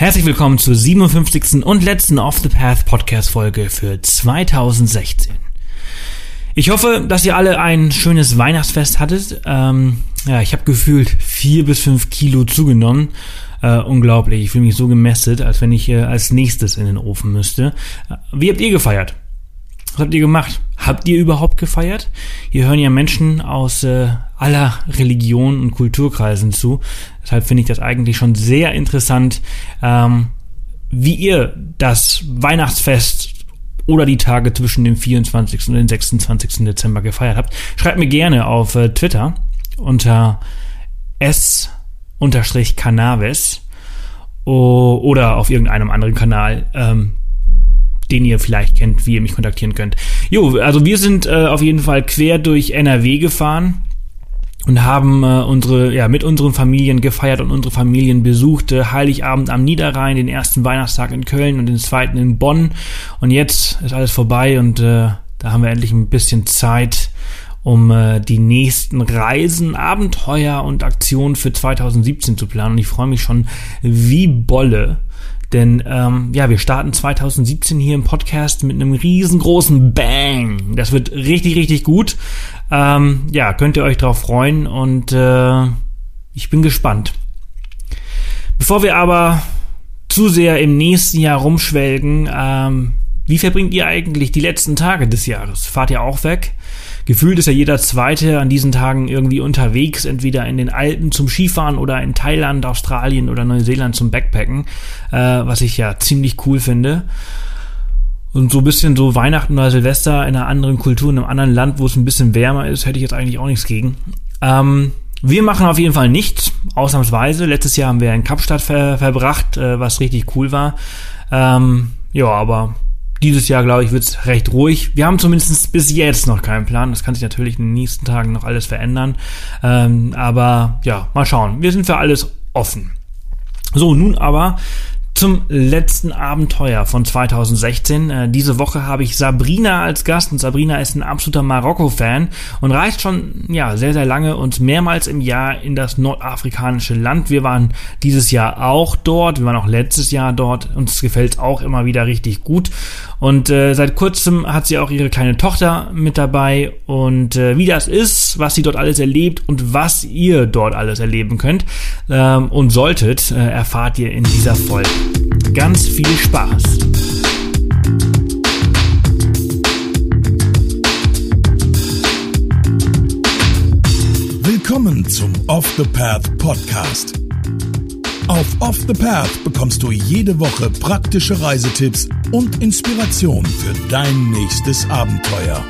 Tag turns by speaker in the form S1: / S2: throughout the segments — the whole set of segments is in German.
S1: Herzlich willkommen zur 57. und letzten Off the Path Podcast Folge für 2016. Ich hoffe, dass ihr alle ein schönes Weihnachtsfest hattet. Ähm, ja, ich habe gefühlt vier bis fünf Kilo zugenommen. Äh, unglaublich. Ich fühle mich so gemästet, als wenn ich äh, als nächstes in den Ofen müsste. Wie habt ihr gefeiert? Was habt ihr gemacht? Habt ihr überhaupt gefeiert? Hier hören ja Menschen aus äh, aller Religionen und Kulturkreisen zu. Deshalb finde ich das eigentlich schon sehr interessant, ähm, wie ihr das Weihnachtsfest oder die Tage zwischen dem 24. und dem 26. Dezember gefeiert habt. Schreibt mir gerne auf äh, Twitter unter s-cannabis oder auf irgendeinem anderen Kanal. Ähm, den ihr vielleicht kennt, wie ihr mich kontaktieren könnt. Jo, also wir sind äh, auf jeden Fall quer durch NRW gefahren und haben äh, unsere ja mit unseren Familien gefeiert und unsere Familien besuchte Heiligabend am Niederrhein, den ersten Weihnachtstag in Köln und den zweiten in Bonn und jetzt ist alles vorbei und äh, da haben wir endlich ein bisschen Zeit um äh, die nächsten Reisen, Abenteuer und Aktionen für 2017 zu planen und ich freue mich schon wie Bolle denn ähm, ja, wir starten 2017 hier im Podcast mit einem riesengroßen Bang. Das wird richtig, richtig gut. Ähm, ja, könnt ihr euch drauf freuen und äh, ich bin gespannt. Bevor wir aber zu sehr im nächsten Jahr rumschwelgen, ähm, wie verbringt ihr eigentlich die letzten Tage des Jahres? Fahrt ihr auch weg? Gefühlt ist ja jeder Zweite an diesen Tagen irgendwie unterwegs, entweder in den Alpen zum Skifahren oder in Thailand, Australien oder Neuseeland zum Backpacken, äh, was ich ja ziemlich cool finde. Und so ein bisschen so Weihnachten oder Silvester in einer anderen Kultur, in einem anderen Land, wo es ein bisschen wärmer ist, hätte ich jetzt eigentlich auch nichts gegen. Ähm, wir machen auf jeden Fall nichts, ausnahmsweise. Letztes Jahr haben wir in Kapstadt ver verbracht, äh, was richtig cool war. Ähm, ja, aber dieses Jahr, glaube ich, wird es recht ruhig. Wir haben zumindest bis jetzt noch keinen Plan. Das kann sich natürlich in den nächsten Tagen noch alles verändern. Ähm, aber ja, mal schauen. Wir sind für alles offen. So, nun aber zum letzten Abenteuer von 2016. Äh, diese Woche habe ich Sabrina als Gast und Sabrina ist ein absoluter Marokko-Fan und reist schon ja sehr sehr lange und mehrmals im Jahr in das nordafrikanische Land. Wir waren dieses Jahr auch dort, wir waren auch letztes Jahr dort. Uns gefällt es auch immer wieder richtig gut und äh, seit kurzem hat sie auch ihre kleine Tochter mit dabei und äh, wie das ist, was sie dort alles erlebt und was ihr dort alles erleben könnt ähm, und solltet, äh, erfahrt ihr in dieser Folge. Ganz viel Spaß!
S2: Willkommen zum Off the Path Podcast. Auf Off the Path bekommst du jede Woche praktische Reisetipps und Inspiration für dein nächstes Abenteuer.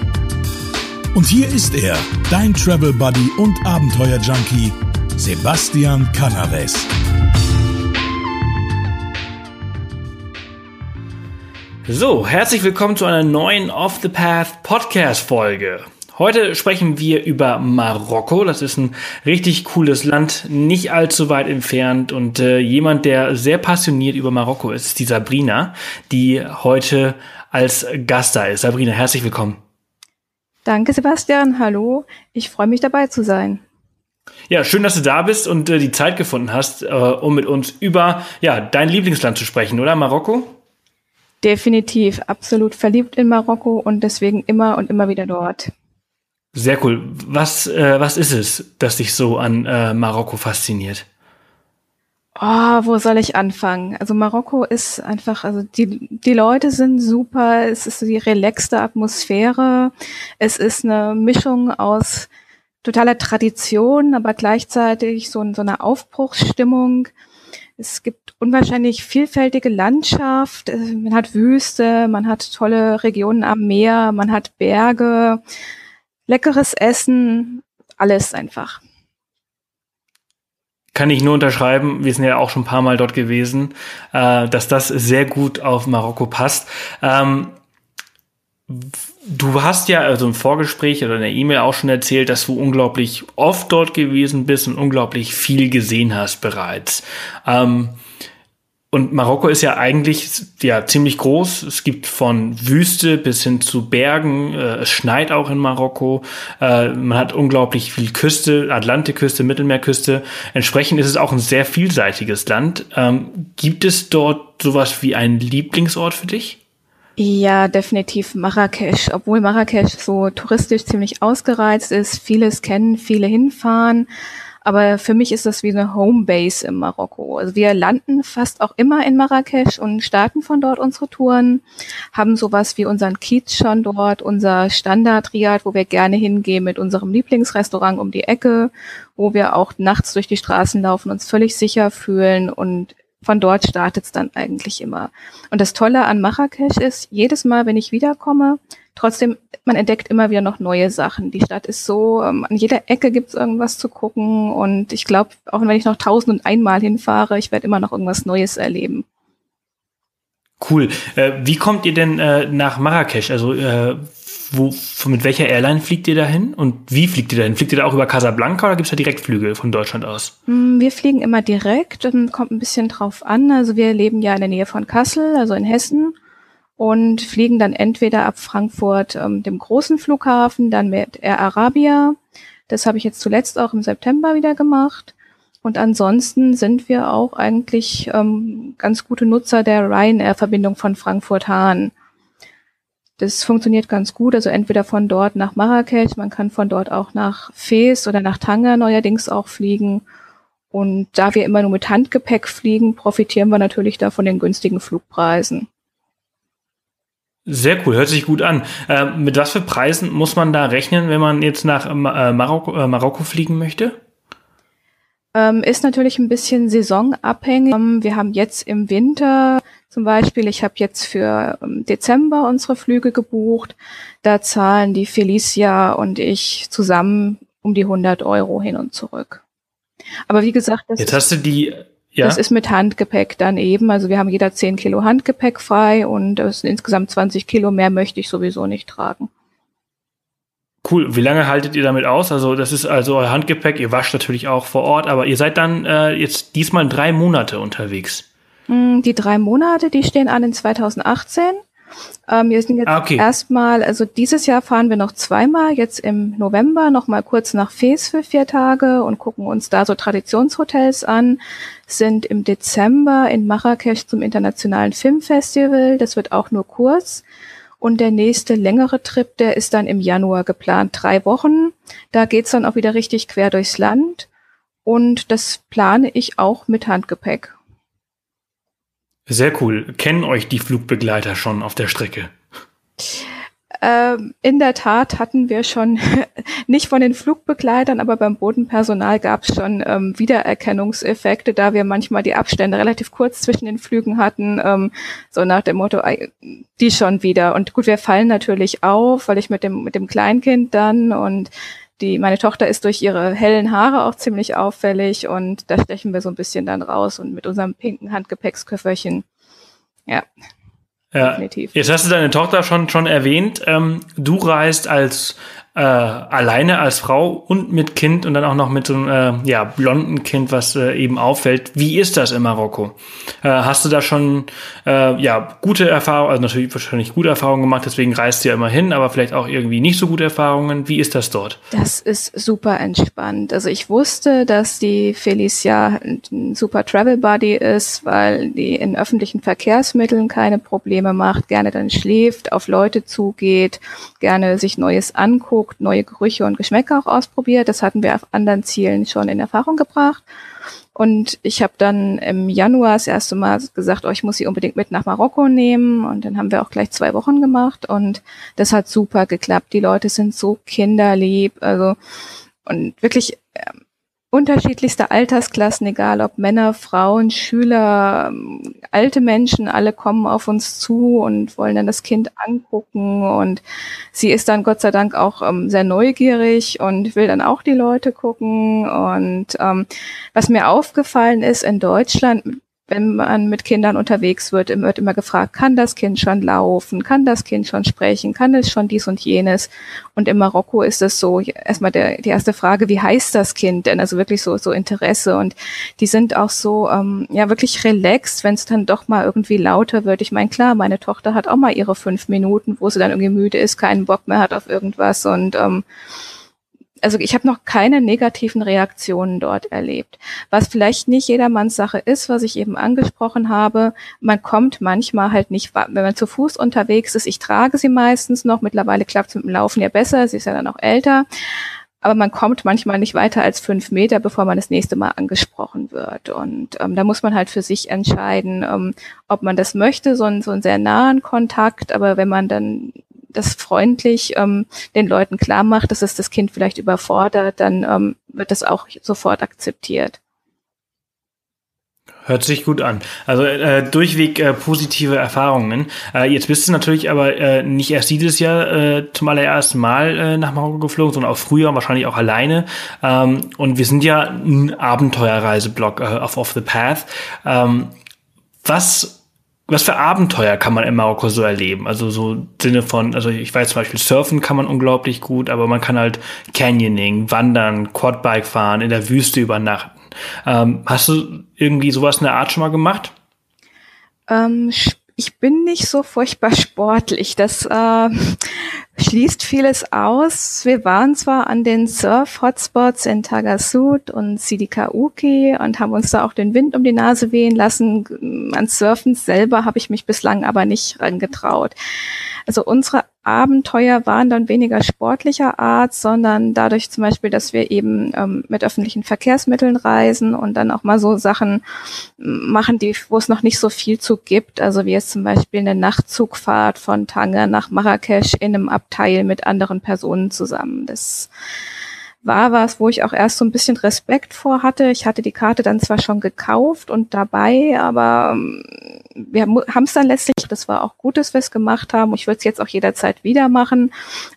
S2: Und hier ist er, dein Travel Buddy und Abenteuer Junkie, Sebastian Canaves.
S1: So, herzlich willkommen zu einer neuen Off the Path Podcast Folge. Heute sprechen wir über Marokko. Das ist ein richtig cooles Land, nicht allzu weit entfernt. Und äh, jemand, der sehr passioniert über Marokko ist, ist die Sabrina, die heute als Gast da ist. Sabrina, herzlich willkommen.
S3: Danke, Sebastian. Hallo. Ich freue mich dabei zu sein.
S1: Ja, schön, dass du da bist und äh, die Zeit gefunden hast, äh, um mit uns über ja, dein Lieblingsland zu sprechen, oder Marokko?
S3: Definitiv, absolut verliebt in Marokko und deswegen immer und immer wieder dort.
S1: Sehr cool. Was, äh, was ist es, das dich so an äh, Marokko fasziniert?
S3: Oh, wo soll ich anfangen? Also Marokko ist einfach, also die, die Leute sind super, es ist die relaxte Atmosphäre, es ist eine Mischung aus totaler Tradition, aber gleichzeitig so, so eine Aufbruchsstimmung. Es gibt unwahrscheinlich vielfältige Landschaft. Äh, man hat Wüste, man hat tolle Regionen am Meer, man hat Berge, leckeres Essen, alles einfach.
S1: Kann ich nur unterschreiben, wir sind ja auch schon ein paar Mal dort gewesen, äh, dass das sehr gut auf Marokko passt. Du hast ja also im Vorgespräch oder in der E-Mail auch schon erzählt, dass du unglaublich oft dort gewesen bist und unglaublich viel gesehen hast bereits. Ähm, Und Marokko ist ja eigentlich ja ziemlich groß. Es gibt von Wüste bis hin zu Bergen. Äh, es schneit auch in Marokko. Äh, man hat unglaublich viel Küste, Atlantikküste, Mittelmeerküste. Entsprechend ist es auch ein sehr vielseitiges Land. Ähm, gibt es dort sowas wie einen Lieblingsort für dich?
S3: Ja, definitiv Marrakesch. Obwohl Marrakesch so touristisch ziemlich ausgereizt ist, vieles kennen, viele hinfahren. Aber für mich ist das wie eine Homebase im Marokko. Also wir landen fast auch immer in Marrakesch und starten von dort unsere Touren, haben sowas wie unseren Kiez schon dort, unser Standard-Riad, wo wir gerne hingehen mit unserem Lieblingsrestaurant um die Ecke, wo wir auch nachts durch die Straßen laufen, uns völlig sicher fühlen und von dort startet es dann eigentlich immer. Und das Tolle an Marrakesch ist, jedes Mal, wenn ich wiederkomme, trotzdem, man entdeckt immer wieder noch neue Sachen. Die Stadt ist so, ähm, an jeder Ecke gibt es irgendwas zu gucken und ich glaube, auch wenn ich noch tausend und einmal hinfahre, ich werde immer noch irgendwas Neues erleben.
S1: Cool. Äh, wie kommt ihr denn äh, nach Marrakesch? Also äh, wo, mit welcher Airline fliegt ihr dahin und wie fliegt ihr dahin? Fliegt ihr da auch über Casablanca oder gibt es da Direktflüge von Deutschland aus?
S3: Mm, wir fliegen immer direkt, kommt ein bisschen drauf an. Also wir leben ja in der Nähe von Kassel, also in Hessen und fliegen dann entweder ab Frankfurt, ähm, dem großen Flughafen, dann mit Air Arabia. Das habe ich jetzt zuletzt auch im September wieder gemacht. Und ansonsten sind wir auch eigentlich ähm, ganz gute Nutzer der Ryanair-Verbindung von Frankfurt-Hahn. Das funktioniert ganz gut, also entweder von dort nach Marrakesch, man kann von dort auch nach Fes oder nach Tanger neuerdings auch fliegen. Und da wir immer nur mit Handgepäck fliegen, profitieren wir natürlich da von den günstigen Flugpreisen.
S1: Sehr cool, hört sich gut an. Äh, mit was für Preisen muss man da rechnen, wenn man jetzt nach äh, Marokko, äh, Marokko fliegen möchte?
S3: Ähm, ist natürlich ein bisschen saisonabhängig. Ähm, wir haben jetzt im Winter zum Beispiel, ich habe jetzt für ähm, Dezember unsere Flüge gebucht. Da zahlen die Felicia und ich zusammen um die 100 Euro hin und zurück. Aber wie gesagt,
S1: das jetzt hast du die
S3: ja. Das ist mit Handgepäck dann eben. Also wir haben jeder 10 Kilo Handgepäck frei und es sind insgesamt 20 Kilo. Mehr möchte ich sowieso nicht tragen.
S1: Cool. Wie lange haltet ihr damit aus? Also das ist also euer Handgepäck. Ihr wascht natürlich auch vor Ort, aber ihr seid dann äh, jetzt diesmal drei Monate unterwegs.
S3: Hm, die drei Monate, die stehen an in 2018. Ähm, wir sind jetzt ah, okay. erstmal, also dieses Jahr fahren wir noch zweimal, jetzt im November noch mal kurz nach Fes für vier Tage und gucken uns da so Traditionshotels an, sind im Dezember in Marrakesch zum Internationalen Filmfestival, das wird auch nur kurz. Und der nächste längere Trip, der ist dann im Januar geplant, drei Wochen. Da geht's dann auch wieder richtig quer durchs Land. Und das plane ich auch mit Handgepäck.
S1: Sehr cool. Kennen euch die Flugbegleiter schon auf der Strecke?
S3: Ähm, in der Tat hatten wir schon, nicht von den Flugbegleitern, aber beim Bodenpersonal gab es schon ähm, Wiedererkennungseffekte, da wir manchmal die Abstände relativ kurz zwischen den Flügen hatten, ähm, so nach dem Motto, die schon wieder. Und gut, wir fallen natürlich auf, weil ich mit dem, mit dem Kleinkind dann und die, meine Tochter ist durch ihre hellen Haare auch ziemlich auffällig und da stechen wir so ein bisschen dann raus und mit unserem pinken Handgepäcksköfferchen. Ja.
S1: Ja, definitiv. Jetzt hast du deine Tochter schon, schon erwähnt. Ähm, du reist als äh, alleine als Frau und mit Kind und dann auch noch mit so einem äh, ja, blonden Kind, was äh, eben auffällt. Wie ist das in Marokko? Äh, hast du da schon äh, ja, gute Erfahrungen, also natürlich wahrscheinlich gute Erfahrungen gemacht, deswegen reist du ja immer hin, aber vielleicht auch irgendwie nicht so gute Erfahrungen. Wie ist das dort?
S3: Das ist super entspannt. Also ich wusste, dass die Felicia ein super Travel Buddy ist, weil die in öffentlichen Verkehrsmitteln keine Probleme macht, gerne dann schläft, auf Leute zugeht, gerne sich Neues anguckt angeguckt, neue Gerüche und Geschmäcker auch ausprobiert. Das hatten wir auf anderen Zielen schon in Erfahrung gebracht. Und ich habe dann im Januar das erste Mal gesagt, oh, ich muss sie unbedingt mit nach Marokko nehmen. Und dann haben wir auch gleich zwei Wochen gemacht. Und das hat super geklappt. Die Leute sind so kinderlieb. Also und wirklich ähm, unterschiedlichste Altersklassen, egal ob Männer, Frauen, Schüler, alte Menschen, alle kommen auf uns zu und wollen dann das Kind angucken und sie ist dann Gott sei Dank auch ähm, sehr neugierig und will dann auch die Leute gucken und ähm, was mir aufgefallen ist in Deutschland, wenn man mit Kindern unterwegs wird, wird immer gefragt, kann das Kind schon laufen, kann das Kind schon sprechen, kann es schon dies und jenes. Und in Marokko ist es so, erstmal der, die erste Frage, wie heißt das Kind denn? Also wirklich so, so Interesse. Und die sind auch so, ähm, ja, wirklich relaxed, wenn es dann doch mal irgendwie lauter wird. Ich meine, klar, meine Tochter hat auch mal ihre fünf Minuten, wo sie dann irgendwie müde ist, keinen Bock mehr hat auf irgendwas und ähm, also ich habe noch keine negativen Reaktionen dort erlebt. Was vielleicht nicht jedermanns Sache ist, was ich eben angesprochen habe, man kommt manchmal halt nicht, wenn man zu Fuß unterwegs ist, ich trage sie meistens noch, mittlerweile klappt es mit dem Laufen ja besser, sie ist ja dann auch älter, aber man kommt manchmal nicht weiter als fünf Meter, bevor man das nächste Mal angesprochen wird. Und ähm, da muss man halt für sich entscheiden, ähm, ob man das möchte, so einen, so einen sehr nahen Kontakt, aber wenn man dann das freundlich ähm, den Leuten klar macht, dass es das Kind vielleicht überfordert, dann ähm, wird das auch sofort akzeptiert.
S1: Hört sich gut an. Also äh, durchweg äh, positive Erfahrungen. Äh, jetzt bist du natürlich aber äh, nicht erst dieses Jahr äh, zum allerersten Mal äh, nach Marokko geflogen, sondern auch früher wahrscheinlich auch alleine. Ähm, und wir sind ja ein Abenteuerreiseblog äh, auf Off the Path. Ähm, was was für Abenteuer kann man in Marokko so erleben? Also so Sinne von, also ich weiß zum Beispiel, Surfen kann man unglaublich gut, aber man kann halt Canyoning, Wandern, Quadbike fahren, in der Wüste übernachten. Ähm, hast du irgendwie sowas in der Art schon mal gemacht?
S3: Ähm, ich bin nicht so furchtbar sportlich. Das äh, schließt vieles aus. Wir waren zwar an den Surf-Hotspots in Tagasud und Sidikauki und haben uns da auch den Wind um die Nase wehen lassen. An Surfen selber habe ich mich bislang aber nicht rangetraut. Also unsere Abenteuer waren dann weniger sportlicher Art, sondern dadurch zum Beispiel, dass wir eben ähm, mit öffentlichen Verkehrsmitteln reisen und dann auch mal so Sachen machen, die, wo es noch nicht so viel zu gibt. Also wie es zum Beispiel eine Nachtzugfahrt von Tanger nach Marrakesch in einem Abteil mit anderen Personen zusammen. Das war was, wo ich auch erst so ein bisschen Respekt vor hatte. Ich hatte die Karte dann zwar schon gekauft und dabei, aber ähm, wir haben es dann letztlich, das war auch gut, dass wir es gemacht haben. Ich würde es jetzt auch jederzeit wieder machen.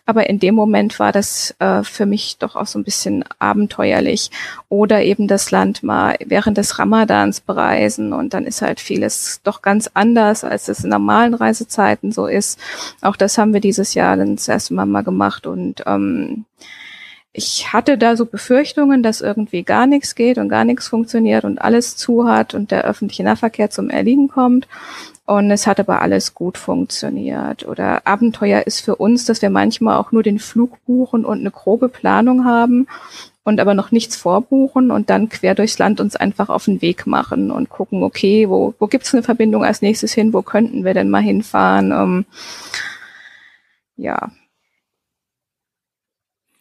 S3: Aber in dem Moment war das äh, für mich doch auch so ein bisschen abenteuerlich. Oder eben das Land mal während des Ramadans bereisen. Und dann ist halt vieles doch ganz anders, als es in normalen Reisezeiten so ist. Auch das haben wir dieses Jahr dann das erste Mal mal gemacht. Und ähm, ich hatte da so Befürchtungen, dass irgendwie gar nichts geht und gar nichts funktioniert und alles zu hat und der öffentliche Nahverkehr zum Erliegen kommt. Und es hat aber alles gut funktioniert. Oder Abenteuer ist für uns, dass wir manchmal auch nur den Flug buchen und eine grobe Planung haben und aber noch nichts vorbuchen und dann quer durchs Land uns einfach auf den Weg machen und gucken, okay, wo, wo gibt's eine Verbindung als nächstes hin, wo könnten wir denn mal hinfahren? Um, ja,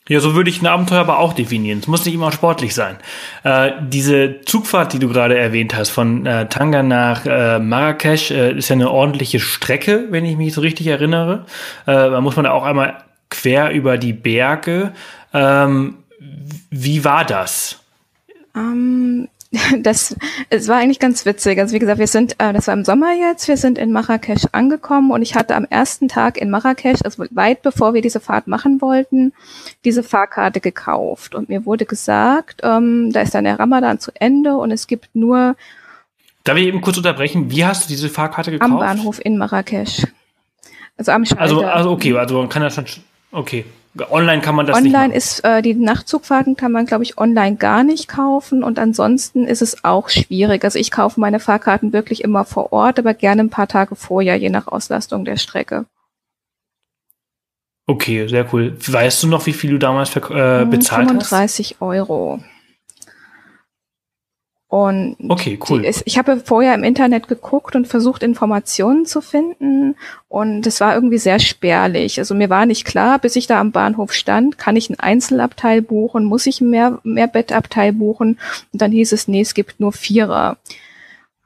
S1: ja, so würde ich ein Abenteuer aber auch definieren. Es muss nicht immer sportlich sein. Äh, diese Zugfahrt, die du gerade erwähnt hast, von äh, Tanga nach äh, Marrakesch, äh, ist ja eine ordentliche Strecke, wenn ich mich so richtig erinnere. Äh, da muss man auch einmal quer über die Berge. Ähm, wie war das?
S3: Um, ähm, das, es war eigentlich ganz witzig. Also wie gesagt, wir sind, äh, das war im Sommer jetzt, wir sind in Marrakesch angekommen und ich hatte am ersten Tag in Marrakesch, also weit bevor wir diese Fahrt machen wollten, diese Fahrkarte gekauft. Und mir wurde gesagt, ähm, da ist dann der Ramadan zu Ende und es gibt nur.
S1: Darf ich eben kurz unterbrechen? Wie hast du diese Fahrkarte gekauft?
S3: Am Bahnhof in Marrakesch. Also am
S1: Schalter. Also, also okay, also man kann das schon. Okay. Online kann man das
S3: online
S1: nicht
S3: Online ist, äh, die Nachtzugfahrten kann man, glaube ich, online gar nicht kaufen und ansonsten ist es auch schwierig. Also ich kaufe meine Fahrkarten wirklich immer vor Ort, aber gerne ein paar Tage vorher, je nach Auslastung der Strecke.
S1: Okay, sehr cool. Weißt du noch, wie viel du damals äh, bezahlt 35
S3: hast? 35 Euro. Und
S1: okay, cool.
S3: Ist, ich habe vorher im Internet geguckt und versucht, Informationen zu finden. Und es war irgendwie sehr spärlich. Also mir war nicht klar, bis ich da am Bahnhof stand, kann ich ein Einzelabteil buchen, muss ich ein mehr, mehr Bettabteil buchen? Und dann hieß es, nee, es gibt nur Vierer.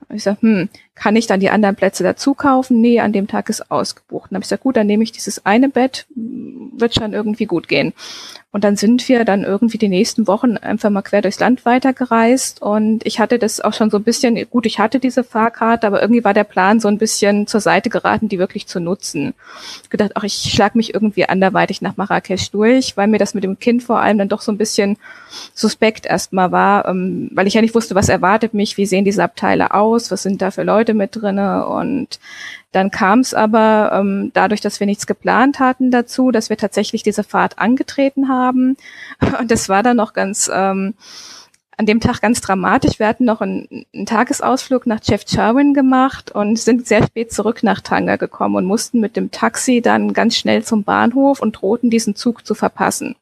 S3: Ich sag, hm, kann ich dann die anderen Plätze dazu kaufen? Nee, an dem Tag ist ausgebucht. Dann habe ich gesagt, gut, dann nehme ich dieses eine Bett, wird schon irgendwie gut gehen. Und dann sind wir dann irgendwie die nächsten Wochen einfach mal quer durchs Land weitergereist. Und ich hatte das auch schon so ein bisschen, gut, ich hatte diese Fahrkarte, aber irgendwie war der Plan so ein bisschen zur Seite geraten, die wirklich zu nutzen. Ich gedacht, ach, ich schlag mich irgendwie anderweitig nach Marrakesch durch, weil mir das mit dem Kind vor allem dann doch so ein bisschen suspekt erstmal war, ähm, weil ich ja nicht wusste, was erwartet mich, wie sehen diese Abteile aus, was sind da für Leute mit drinne und dann kam es aber ähm, dadurch, dass wir nichts geplant hatten dazu, dass wir tatsächlich diese Fahrt angetreten haben. Und das war dann noch ganz ähm, an dem Tag ganz dramatisch. Wir hatten noch einen, einen Tagesausflug nach Cherwin gemacht und sind sehr spät zurück nach Tanga gekommen und mussten mit dem Taxi dann ganz schnell zum Bahnhof und drohten diesen Zug zu verpassen.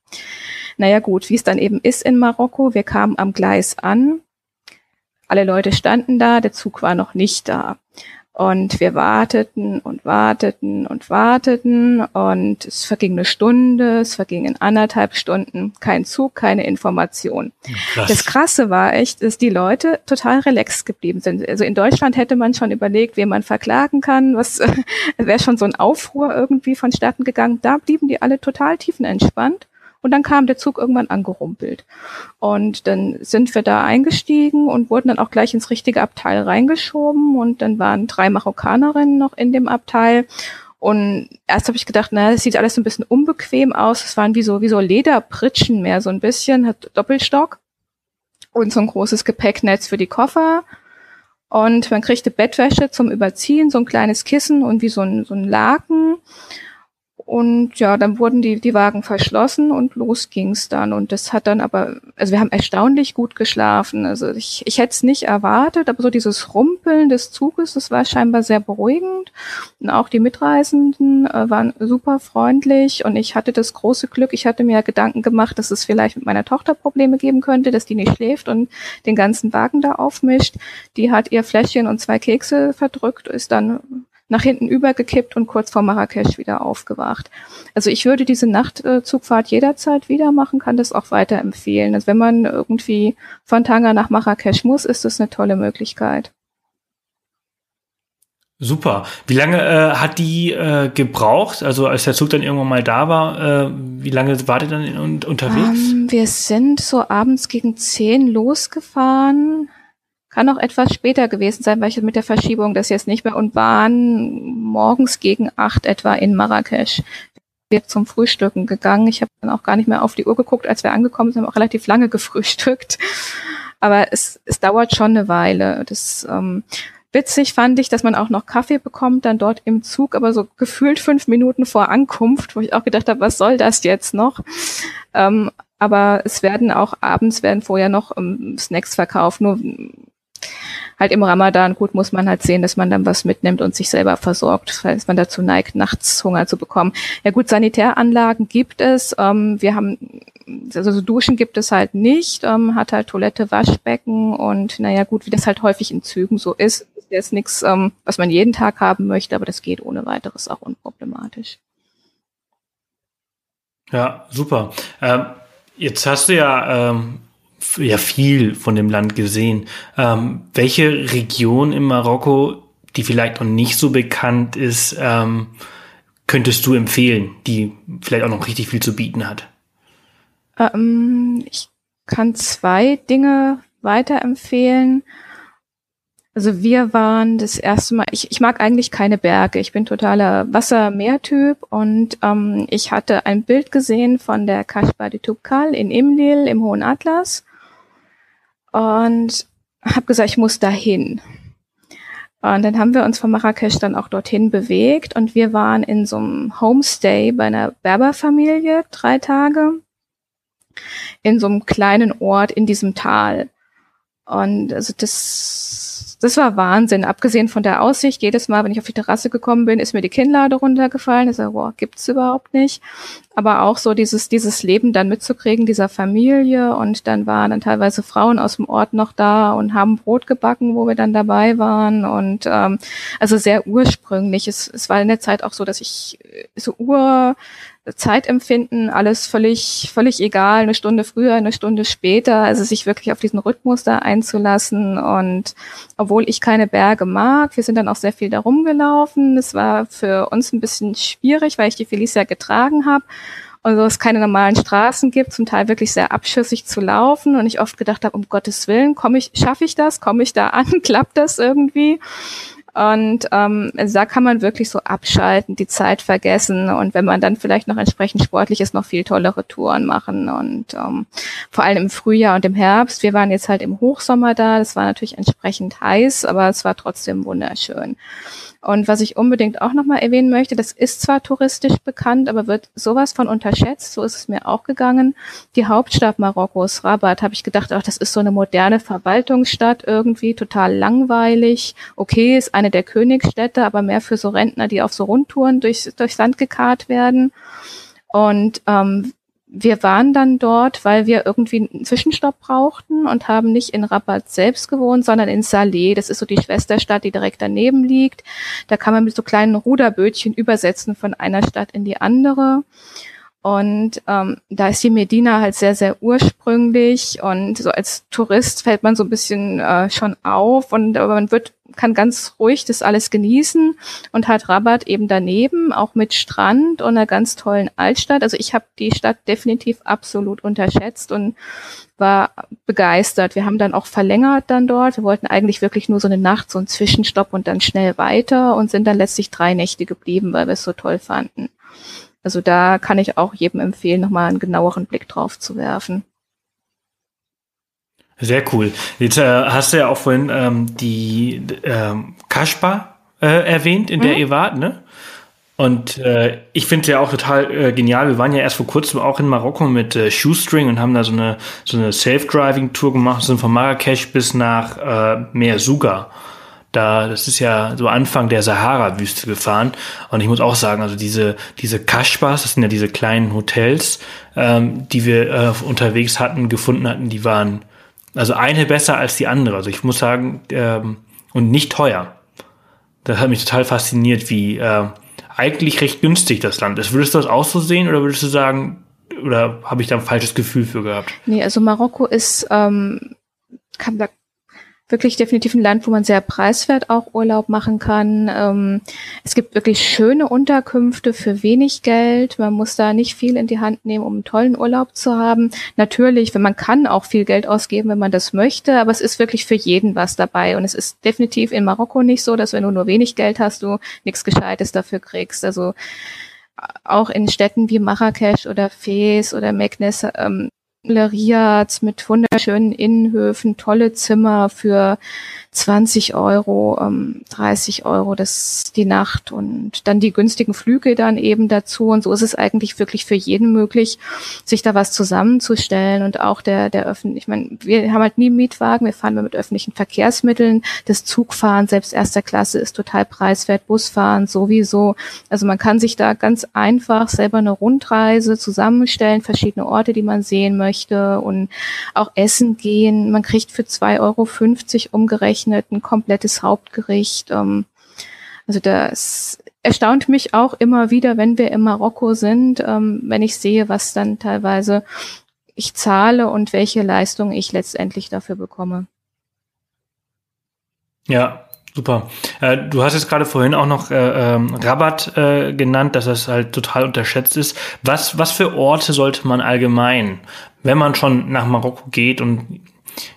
S3: Naja gut, wie es dann eben ist in Marokko, wir kamen am Gleis an, alle Leute standen da, der Zug war noch nicht da. Und wir warteten und warteten und warteten und es verging eine Stunde, es vergingen anderthalb Stunden, kein Zug, keine Information. Krass. Das Krasse war echt, dass die Leute total relaxed geblieben sind. Also in Deutschland hätte man schon überlegt, wen man verklagen kann, was wäre schon so ein Aufruhr irgendwie vonstatten gegangen. Da blieben die alle total tiefenentspannt und dann kam der Zug irgendwann angerumpelt. Und dann sind wir da eingestiegen und wurden dann auch gleich ins richtige Abteil reingeschoben. Und dann waren drei Marokkanerinnen noch in dem Abteil. Und erst habe ich gedacht, na, das sieht alles so ein bisschen unbequem aus. Es waren wie so, wie so Lederpritschen mehr, so ein bisschen, hat Doppelstock und so ein großes Gepäcknetz für die Koffer. Und man kriegte Bettwäsche zum Überziehen, so ein kleines Kissen und wie so ein, so ein Laken. Und ja, dann wurden die, die Wagen verschlossen und los ging's dann. Und das hat dann aber, also wir haben erstaunlich gut geschlafen. Also ich, ich hätte es nicht erwartet, aber so dieses Rumpeln des Zuges, das war scheinbar sehr beruhigend. Und auch die Mitreisenden äh, waren super freundlich. Und ich hatte das große Glück, ich hatte mir Gedanken gemacht, dass es vielleicht mit meiner Tochter Probleme geben könnte, dass die nicht schläft und den ganzen Wagen da aufmischt. Die hat ihr Fläschchen und zwei Kekse verdrückt, ist dann nach hinten übergekippt und kurz vor Marrakesch wieder aufgewacht. Also ich würde diese Nachtzugfahrt jederzeit wieder machen, kann das auch weiterempfehlen. Also wenn man irgendwie von Tanga nach Marrakesch muss, ist das eine tolle Möglichkeit.
S1: Super. Wie lange äh, hat die äh, gebraucht? Also als der Zug dann irgendwann mal da war, äh, wie lange war der dann in, unterwegs? Um,
S3: ähm, wir sind so abends gegen zehn losgefahren, kann auch etwas später gewesen sein, weil ich mit der Verschiebung das jetzt nicht mehr und waren morgens gegen acht etwa in Marrakesch. Wir zum Frühstücken gegangen. Ich habe dann auch gar nicht mehr auf die Uhr geguckt, als wir angekommen sind, haben auch relativ lange gefrühstückt. Aber es, es dauert schon eine Weile. Das ähm, witzig fand ich, dass man auch noch Kaffee bekommt, dann dort im Zug, aber so gefühlt fünf Minuten vor Ankunft, wo ich auch gedacht habe, was soll das jetzt noch? Ähm, aber es werden auch abends werden vorher noch ähm, Snacks verkauft, nur halt im Ramadan, gut, muss man halt sehen, dass man dann was mitnimmt und sich selber versorgt, falls man dazu neigt, nachts Hunger zu bekommen. Ja gut, Sanitäranlagen gibt es. Ähm, wir haben, also so Duschen gibt es halt nicht, ähm, hat halt Toilette, Waschbecken und naja gut, wie das halt häufig in Zügen so ist, ist jetzt nichts, ähm, was man jeden Tag haben möchte, aber das geht ohne weiteres auch unproblematisch.
S1: Ja, super. Ähm, jetzt hast du ja ähm, ja viel von dem Land gesehen. Ähm, welche Region in Marokko, die vielleicht noch nicht so bekannt ist, ähm, könntest du empfehlen, die vielleicht auch noch richtig viel zu bieten hat?
S3: Ähm, ich kann zwei Dinge weiterempfehlen. Also wir waren das erste Mal, ich, ich mag eigentlich keine Berge, ich bin totaler Wasser-Meer-Typ und ähm, ich hatte ein Bild gesehen von der Kashba de Tubkal in Imlil im Hohen Atlas und habe gesagt, ich muss dahin. Und dann haben wir uns von Marrakesch dann auch dorthin bewegt und wir waren in so einem Homestay bei einer Berberfamilie drei Tage in so einem kleinen Ort in diesem Tal. Und also das, das war Wahnsinn. Abgesehen von der Aussicht, jedes Mal, wenn ich auf die Terrasse gekommen bin, ist mir die Kinnlade runtergefallen. Ich sage, boah, gibt's überhaupt nicht. Aber auch so dieses, dieses Leben dann mitzukriegen, dieser Familie. Und dann waren dann teilweise Frauen aus dem Ort noch da und haben Brot gebacken, wo wir dann dabei waren. Und ähm, also sehr ursprünglich. Es, es war in der Zeit auch so, dass ich so ur Zeitempfinden, alles völlig, völlig egal, eine Stunde früher, eine Stunde später, also sich wirklich auf diesen Rhythmus da einzulassen. Und obwohl ich keine Berge mag, wir sind dann auch sehr viel da rumgelaufen, es war für uns ein bisschen schwierig, weil ich die Felicia getragen habe und so es keine normalen Straßen gibt, zum Teil wirklich sehr abschüssig zu laufen. Und ich oft gedacht habe, um Gottes Willen, komme ich, schaffe ich das, komme ich da an, klappt das irgendwie? Und ähm, da kann man wirklich so abschalten, die Zeit vergessen und wenn man dann vielleicht noch entsprechend sportlich ist, noch viel tollere Touren machen. Und ähm, vor allem im Frühjahr und im Herbst. Wir waren jetzt halt im Hochsommer da, das war natürlich entsprechend heiß, aber es war trotzdem wunderschön. Und was ich unbedingt auch nochmal erwähnen möchte, das ist zwar touristisch bekannt, aber wird sowas von unterschätzt, so ist es mir auch gegangen. Die Hauptstadt Marokkos, Rabat, habe ich gedacht, ach, das ist so eine moderne Verwaltungsstadt irgendwie, total langweilig. Okay, ist eine der Königsstädte, aber mehr für so Rentner, die auf so Rundtouren durch, durchs Land gekarrt werden. Und ähm, wir waren dann dort, weil wir irgendwie einen Zwischenstopp brauchten und haben nicht in Rabat selbst gewohnt, sondern in Saleh. Das ist so die Schwesterstadt, die direkt daneben liegt. Da kann man mit so kleinen Ruderbötchen übersetzen von einer Stadt in die andere. Und ähm, da ist die Medina halt sehr, sehr ursprünglich und so als Tourist fällt man so ein bisschen äh, schon auf und aber man wird kann ganz ruhig das alles genießen und hat Rabat eben daneben, auch mit Strand und einer ganz tollen Altstadt. Also ich habe die Stadt definitiv absolut unterschätzt und war begeistert. Wir haben dann auch verlängert dann dort. Wir wollten eigentlich wirklich nur so eine Nacht, so einen Zwischenstopp und dann schnell weiter und sind dann letztlich drei Nächte geblieben, weil wir es so toll fanden. Also da kann ich auch jedem empfehlen, nochmal einen genaueren Blick drauf zu werfen.
S1: Sehr cool. Jetzt äh, hast du ja auch vorhin ähm, die ähm, Kaschba äh, erwähnt, in mhm. der ihr wart, ne? Und äh, ich finde es ja auch total äh, genial. Wir waren ja erst vor kurzem auch in Marokko mit äh, Shoestring und haben da so eine so eine Self-Driving-Tour gemacht, sind von Marrakesch bis nach äh, Meersuga da, das ist ja so Anfang der Sahara-Wüste gefahren. Und ich muss auch sagen, also diese, diese Kaschbas, das sind ja diese kleinen Hotels, ähm, die wir äh, unterwegs hatten, gefunden hatten, die waren also eine besser als die andere. Also ich muss sagen, ähm, und nicht teuer. Das hat mich total fasziniert, wie äh, eigentlich recht günstig das Land ist. Würdest du das auch so sehen oder würdest du sagen, oder habe ich da ein falsches Gefühl für gehabt?
S3: Nee, also Marokko ist, ähm, kann, da wirklich definitiv ein Land, wo man sehr preiswert auch Urlaub machen kann. Ähm, es gibt wirklich schöne Unterkünfte für wenig Geld. Man muss da nicht viel in die Hand nehmen, um einen tollen Urlaub zu haben. Natürlich, wenn man kann, auch viel Geld ausgeben, wenn man das möchte, aber es ist wirklich für jeden was dabei. Und es ist definitiv in Marokko nicht so, dass wenn du nur wenig Geld hast, du nichts Gescheites dafür kriegst. Also auch in Städten wie Marrakesch oder Fes oder Meknes ähm, Riyadh mit wunderschönen Innenhöfen, tolle Zimmer für 20 Euro, ähm, 30 Euro das die Nacht und dann die günstigen Flüge dann eben dazu. Und so ist es eigentlich wirklich für jeden möglich, sich da was zusammenzustellen und auch der, der öffentliche, ich meine, wir haben halt nie Mietwagen, wir fahren mit öffentlichen Verkehrsmitteln. Das Zugfahren, selbst erster Klasse, ist total preiswert, Busfahren sowieso. Also man kann sich da ganz einfach selber eine Rundreise zusammenstellen, verschiedene Orte, die man sehen möchte und auch essen gehen. Man kriegt für 2,50 Euro umgerechnet ausgerechnet ein komplettes Hauptgericht. Ähm, also das erstaunt mich auch immer wieder, wenn wir in Marokko sind, ähm, wenn ich sehe, was dann teilweise ich zahle und welche Leistung ich letztendlich dafür bekomme.
S1: Ja, super. Äh, du hast jetzt gerade vorhin auch noch äh, ähm, Rabat äh, genannt, dass das halt total unterschätzt ist. Was, was für Orte sollte man allgemein, wenn man schon nach Marokko geht und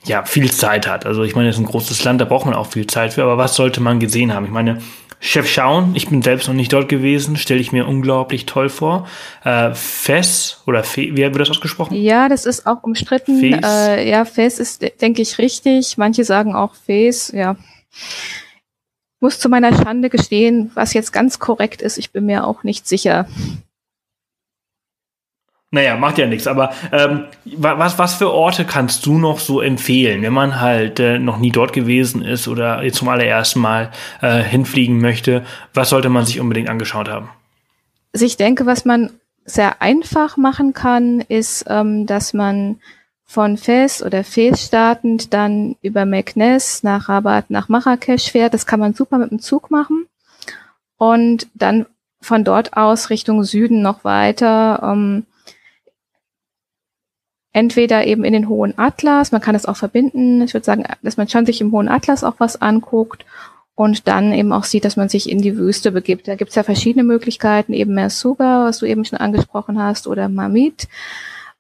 S1: ja, viel Zeit hat. Also ich meine, es ist ein großes Land, da braucht man auch viel Zeit für, aber was sollte man gesehen haben? Ich meine, Chef Schauen, ich bin selbst noch nicht dort gewesen, stelle ich mir unglaublich toll vor. Äh, Fes oder Fe, wie wird das ausgesprochen?
S3: Ja, das ist auch umstritten. Fes. Äh, ja, Fes ist, denke ich, richtig. Manche sagen auch Fes, ja. Muss zu meiner Schande gestehen, was jetzt ganz korrekt ist, ich bin mir auch nicht sicher.
S1: Naja, macht ja nichts. Aber ähm, was, was für Orte kannst du noch so empfehlen, wenn man halt äh, noch nie dort gewesen ist oder jetzt zum allerersten Mal äh, hinfliegen möchte? Was sollte man sich unbedingt angeschaut haben?
S3: Also ich denke, was man sehr einfach machen kann, ist, ähm, dass man von Fes oder Fes startend dann über Meknes nach Rabat nach Marrakesch fährt. Das kann man super mit dem Zug machen. Und dann von dort aus Richtung Süden noch weiter. Ähm, entweder eben in den Hohen Atlas, man kann es auch verbinden, ich würde sagen, dass man schon sich im Hohen Atlas auch was anguckt und dann eben auch sieht, dass man sich in die Wüste begibt. Da gibt es ja verschiedene Möglichkeiten, eben Mersuga, was du eben schon angesprochen hast, oder Mamit.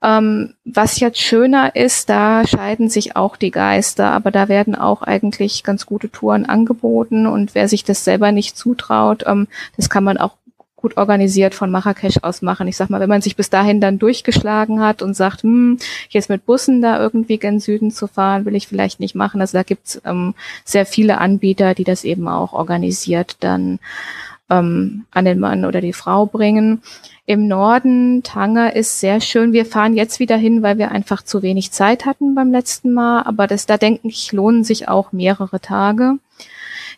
S3: Ähm, was jetzt schöner ist, da scheiden sich auch die Geister, aber da werden auch eigentlich ganz gute Touren angeboten und wer sich das selber nicht zutraut, ähm, das kann man auch gut organisiert von Marrakesch aus machen. Ich sag mal, wenn man sich bis dahin dann durchgeschlagen hat und sagt, hm, jetzt mit Bussen da irgendwie gen Süden zu fahren, will ich vielleicht nicht machen. Also da gibt's ähm, sehr viele Anbieter, die das eben auch organisiert dann ähm, an den Mann oder die Frau bringen. Im Norden, Tanger ist sehr schön. Wir fahren jetzt wieder hin, weil wir einfach zu wenig Zeit hatten beim letzten Mal. Aber das, da denke ich, lohnen sich auch mehrere Tage.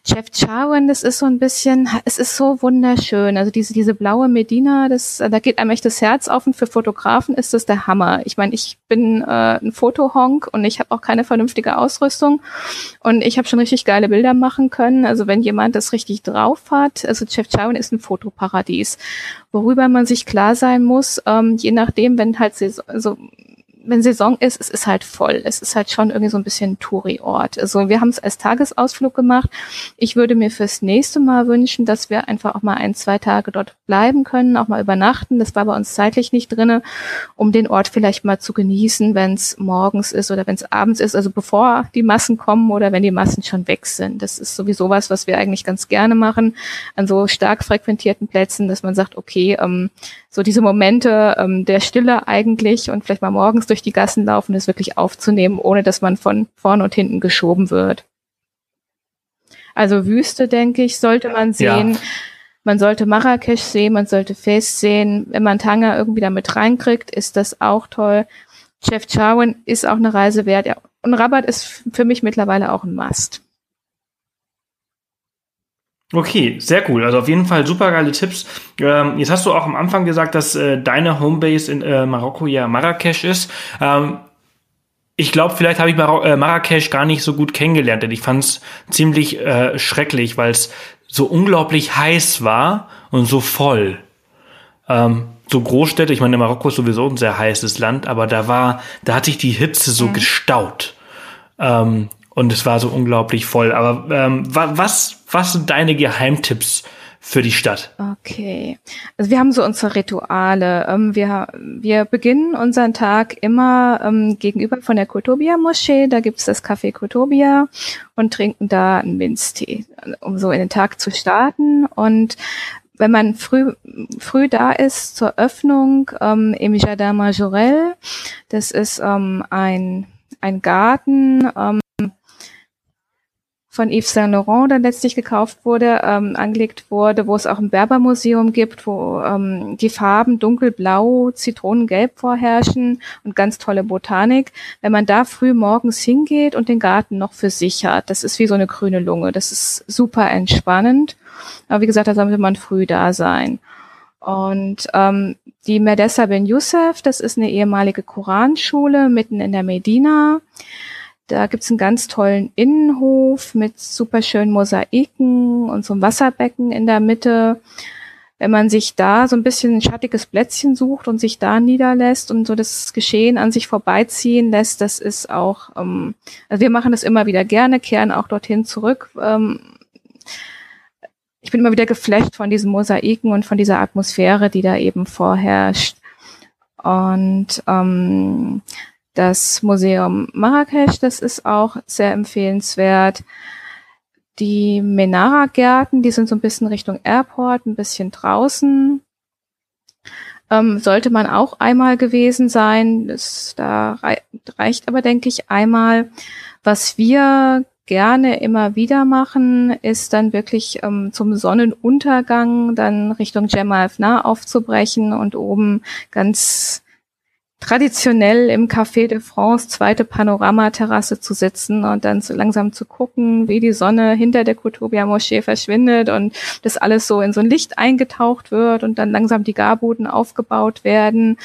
S3: Jeff Charwen, das ist so ein bisschen, es ist so wunderschön. Also diese, diese blaue Medina, das, da geht einem echt das Herz auf und für Fotografen ist das der Hammer. Ich meine, ich bin äh, ein Fotohonk und ich habe auch keine vernünftige Ausrüstung und ich habe schon richtig geile Bilder machen können. Also wenn jemand das richtig drauf hat, also Jeff Charwen ist ein Fotoparadies, worüber man sich klar sein muss, ähm, je nachdem, wenn halt so, so wenn Saison ist, es ist halt voll. Es ist halt schon irgendwie so ein bisschen Touri-Ort. Also wir haben es als Tagesausflug gemacht. Ich würde mir fürs nächste Mal wünschen, dass wir einfach auch mal ein, zwei Tage dort bleiben können, auch mal übernachten. Das war bei uns zeitlich nicht drinne, um den Ort vielleicht mal zu genießen, wenn es morgens ist oder wenn es abends ist, also bevor die Massen kommen oder wenn die Massen schon weg sind. Das ist sowieso was, was wir eigentlich ganz gerne machen an so stark frequentierten Plätzen, dass man sagt, okay, ähm, so diese Momente ähm, der Stille eigentlich und vielleicht mal morgens durch die Gassen laufen, das wirklich aufzunehmen, ohne dass man von vorn und hinten geschoben wird. Also Wüste, denke ich, sollte man sehen. Ja. Man sollte Marrakesch sehen, man sollte Fes sehen. Wenn man Tanger irgendwie damit reinkriegt, ist das auch toll. Chef Charwin ist auch eine Reise wert. Ja. Und Rabat ist für mich mittlerweile auch ein Must.
S1: Okay, sehr cool. Also auf jeden Fall super geile Tipps. Ähm, jetzt hast du auch am Anfang gesagt, dass äh, deine Homebase in äh, Marokko ja Marrakesch ist. Ähm, ich glaube, vielleicht habe ich Mar äh, Marrakesch gar nicht so gut kennengelernt, denn ich fand es ziemlich äh, schrecklich, weil es so unglaublich heiß war und so voll. Ähm, so Großstädte, ich meine, Marokko ist sowieso ein sehr heißes Land, aber da war, da hat sich die Hitze so mhm. gestaut. Ähm, und es war so unglaublich voll. Aber ähm, was, was sind deine Geheimtipps für die Stadt?
S3: Okay. Also wir haben so unsere Rituale. Ähm, wir, wir beginnen unseren Tag immer ähm, gegenüber von der Kotobia-Moschee. Da gibt's das Café Kotobia und trinken da einen Minztee, um so in den Tag zu starten. Und wenn man früh, früh da ist zur Öffnung ähm, im Jardin Majorel, das ist ähm, ein, ein Garten, ähm, von Yves Saint Laurent dann letztlich gekauft wurde, ähm, angelegt wurde, wo es auch ein Berbermuseum gibt, wo ähm, die Farben dunkelblau, zitronengelb vorherrschen und ganz tolle Botanik. Wenn man da früh morgens hingeht und den Garten noch für sich hat, das ist wie so eine grüne Lunge. Das ist super entspannend. Aber wie gesagt, da sollte man früh da sein. Und ähm, die Medessa Ben Youssef, das ist eine ehemalige Koranschule mitten in der Medina. Da gibt's einen ganz tollen Innenhof mit super schönen Mosaiken und so einem Wasserbecken in der Mitte. Wenn man sich da so ein bisschen ein schattiges Plätzchen sucht und sich da niederlässt und so das Geschehen an sich vorbeiziehen lässt, das ist auch, ähm, also wir machen das immer wieder gerne, kehren auch dorthin zurück. Ähm, ich bin immer wieder geflasht von diesen Mosaiken und von dieser Atmosphäre, die da eben vorherrscht. Und ähm, das Museum Marrakesch, das ist auch sehr empfehlenswert. Die Menara-Gärten, die sind so ein bisschen Richtung Airport, ein bisschen draußen. Ähm, sollte man auch einmal gewesen sein. Das, da reicht aber, denke ich, einmal. Was wir gerne immer wieder machen, ist dann wirklich ähm, zum Sonnenuntergang dann Richtung Jemal Fna aufzubrechen und oben ganz traditionell im Café de France zweite Panoramaterrasse zu sitzen und dann so langsam zu gucken, wie die Sonne hinter der Kutubia Moschee verschwindet und das alles so in so ein Licht eingetaucht wird und dann langsam die Garbuden aufgebaut werden.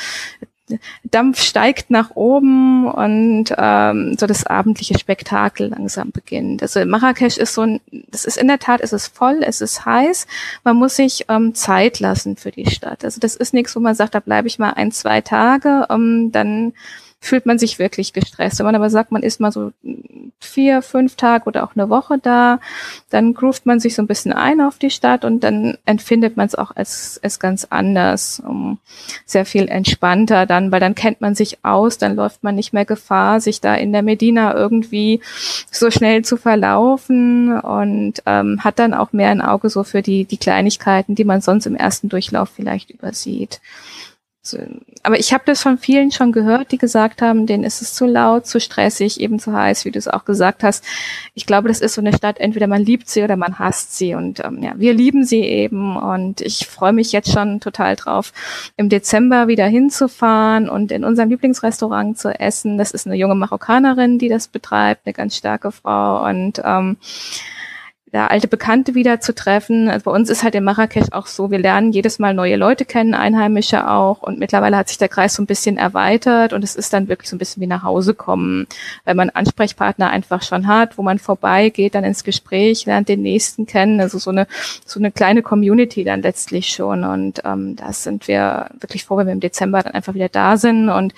S3: Dampf steigt nach oben und ähm, so das abendliche Spektakel langsam beginnt. Also Marrakesch ist so ein, das ist in der Tat, es ist voll, es ist heiß, man muss sich ähm, Zeit lassen für die Stadt. Also das ist nichts, wo man sagt, da bleibe ich mal ein, zwei Tage, ähm, dann fühlt man sich wirklich gestresst. Wenn man aber sagt, man ist mal so vier, fünf Tage oder auch eine Woche da, dann groovt man sich so ein bisschen ein auf die Stadt und dann empfindet man es auch als, als ganz anders, um, sehr viel entspannter dann, weil dann kennt man sich aus, dann läuft man nicht mehr Gefahr, sich da in der Medina irgendwie so schnell zu verlaufen und ähm, hat dann auch mehr ein Auge so für die, die Kleinigkeiten, die man sonst im ersten Durchlauf vielleicht übersieht. Aber ich habe das von vielen schon gehört, die gesagt haben, denen ist es zu laut, zu stressig, eben zu heiß, wie du es auch gesagt hast. Ich glaube, das ist so eine Stadt, entweder man liebt sie oder man hasst sie. Und ähm, ja, wir lieben sie eben. Und ich freue mich jetzt schon total drauf, im Dezember wieder hinzufahren und in unserem Lieblingsrestaurant zu essen. Das ist eine junge Marokkanerin, die das betreibt, eine ganz starke Frau. Und ähm, da alte Bekannte wieder zu treffen. Also bei uns ist halt in Marrakesch auch so, wir lernen jedes Mal neue Leute kennen, Einheimische auch. Und mittlerweile hat sich der Kreis so ein bisschen erweitert und es ist dann wirklich so ein bisschen wie nach Hause kommen, weil man Ansprechpartner einfach schon hat, wo man vorbeigeht, dann ins Gespräch, lernt den Nächsten kennen. Also so eine, so eine kleine Community dann letztlich schon. Und ähm, da sind wir wirklich froh, wenn wir im Dezember dann einfach wieder da sind. Und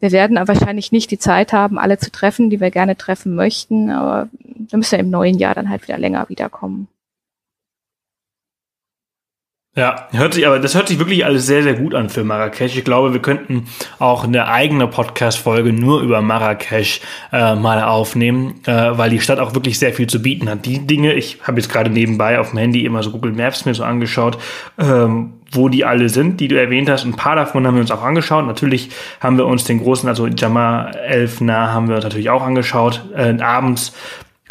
S3: wir werden wahrscheinlich nicht die Zeit haben, alle zu treffen, die wir gerne treffen möchten. Aber wir müssen ja im neuen Jahr dann halt wieder länger wiederkommen.
S1: Ja, hört sich aber, das hört sich wirklich alles sehr, sehr gut an für Marrakesch. Ich glaube, wir könnten auch eine eigene Podcast-Folge nur über Marrakesch äh, mal aufnehmen, äh, weil die Stadt auch wirklich sehr viel zu bieten hat. Die Dinge, ich habe jetzt gerade nebenbei auf dem Handy immer so Google Maps mir so angeschaut, ähm, wo die alle sind, die du erwähnt hast. Ein paar davon haben wir uns auch angeschaut. Natürlich haben wir uns den großen, also Jama Elfna haben wir uns natürlich auch angeschaut, äh, abends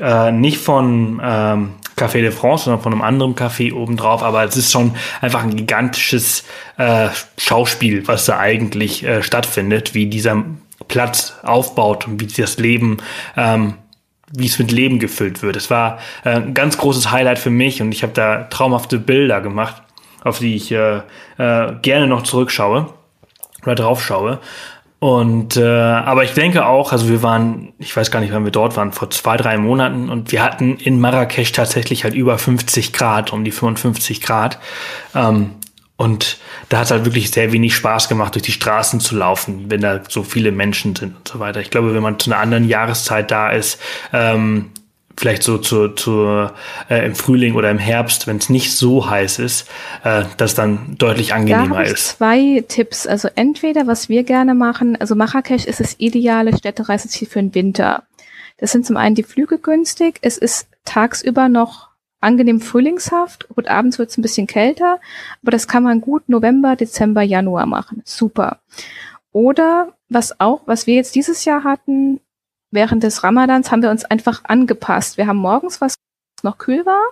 S1: äh, nicht von ähm, Café de France, sondern von einem anderen Café obendrauf. Aber es ist schon einfach ein gigantisches äh, Schauspiel, was da eigentlich äh, stattfindet, wie dieser Platz aufbaut und wie das Leben ähm, wie es mit Leben gefüllt wird. Es war äh, ein ganz großes Highlight für mich und ich habe da traumhafte Bilder gemacht, auf die ich äh, äh, gerne noch zurückschaue oder drauf schaue. Und äh, aber ich denke auch, also wir waren, ich weiß gar nicht, wann wir dort waren, vor zwei, drei Monaten und wir hatten in Marrakesch tatsächlich halt über 50 Grad, um die 55 Grad. Ähm, und da hat es halt wirklich sehr wenig Spaß gemacht, durch die Straßen zu laufen, wenn da so viele Menschen sind und so weiter. Ich glaube, wenn man zu einer anderen Jahreszeit da ist, ähm, vielleicht so zu, zu, äh, im Frühling oder im Herbst, wenn es nicht so heiß ist, äh, das dann deutlich angenehmer da ist.
S3: Zwei Tipps. Also entweder, was wir gerne machen, also Marrakesch ist das ideale Städtereiseziel für den Winter. Das sind zum einen die Flüge günstig, es ist tagsüber noch angenehm frühlingshaft, gut, abends wird es ein bisschen kälter, aber das kann man gut November, Dezember, Januar machen. Super. Oder was auch, was wir jetzt dieses Jahr hatten, während des Ramadans haben wir uns einfach angepasst. Wir haben morgens, was noch kühl war,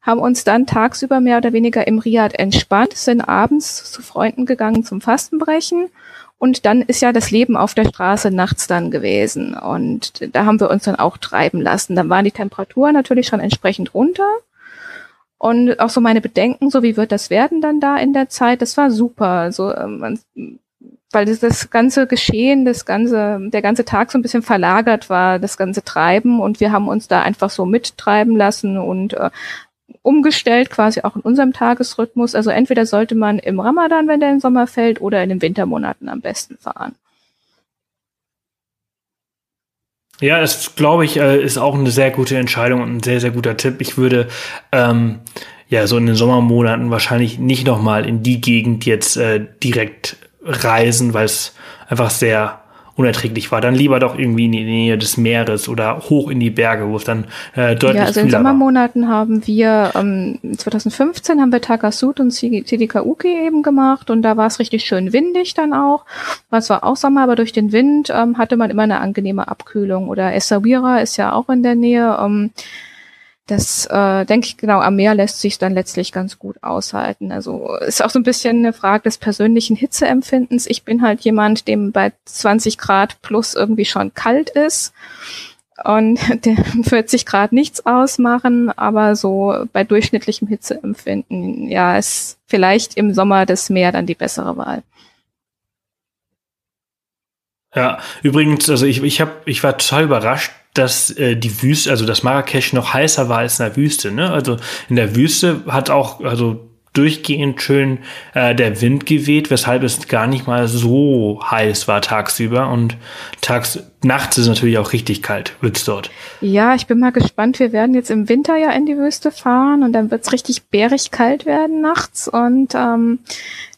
S3: haben uns dann tagsüber mehr oder weniger im Riad entspannt, sind abends zu Freunden gegangen zum Fastenbrechen und dann ist ja das Leben auf der Straße nachts dann gewesen und da haben wir uns dann auch treiben lassen. Dann waren die Temperaturen natürlich schon entsprechend runter und auch so meine Bedenken, so wie wird das werden dann da in der Zeit, das war super. Also man weil das, ganze Geschehen, das ganze, der ganze Tag so ein bisschen verlagert war, das ganze Treiben und wir haben uns da einfach so mittreiben lassen und äh, umgestellt quasi auch in unserem Tagesrhythmus. Also entweder sollte man im Ramadan, wenn der im Sommer fällt, oder in den Wintermonaten am besten fahren.
S1: Ja, das glaube ich äh, ist auch eine sehr gute Entscheidung und ein sehr, sehr guter Tipp. Ich würde ähm, ja so in den Sommermonaten wahrscheinlich nicht nochmal in die Gegend jetzt äh, direkt reisen, weil es einfach sehr unerträglich war. Dann lieber doch irgendwie in die Nähe des Meeres oder hoch in die Berge, wo es dann äh, deutlich Ja,
S3: also in Sommermonaten war. haben wir, ähm, 2015 haben wir Takasud und Tidikauki eben gemacht und da war es richtig schön windig dann auch. Es war auch Sommer, aber durch den Wind ähm, hatte man immer eine angenehme Abkühlung. Oder Essaouira ist ja auch in der Nähe. Ähm, das äh, denke ich genau am Meer lässt sich dann letztlich ganz gut aushalten. Also ist auch so ein bisschen eine Frage des persönlichen Hitzeempfindens. Ich bin halt jemand, dem bei 20 Grad plus irgendwie schon kalt ist und der 40 Grad nichts ausmachen, aber so bei durchschnittlichem Hitzeempfinden, ja, ist vielleicht im Sommer das Meer dann die bessere Wahl.
S1: Ja, übrigens, also ich, ich, hab, ich war total überrascht, dass äh, die Wüste, also dass Marrakesch noch heißer war als in der Wüste. Ne? Also in der Wüste hat auch, also durchgehend schön äh, der Wind geweht, weshalb es gar nicht mal so heiß war tagsüber und tags nachts ist natürlich auch richtig kalt, wird's dort.
S3: Ja, ich bin mal gespannt. Wir werden jetzt im Winter ja in die Wüste fahren und dann wird's richtig bärig kalt werden nachts und ähm,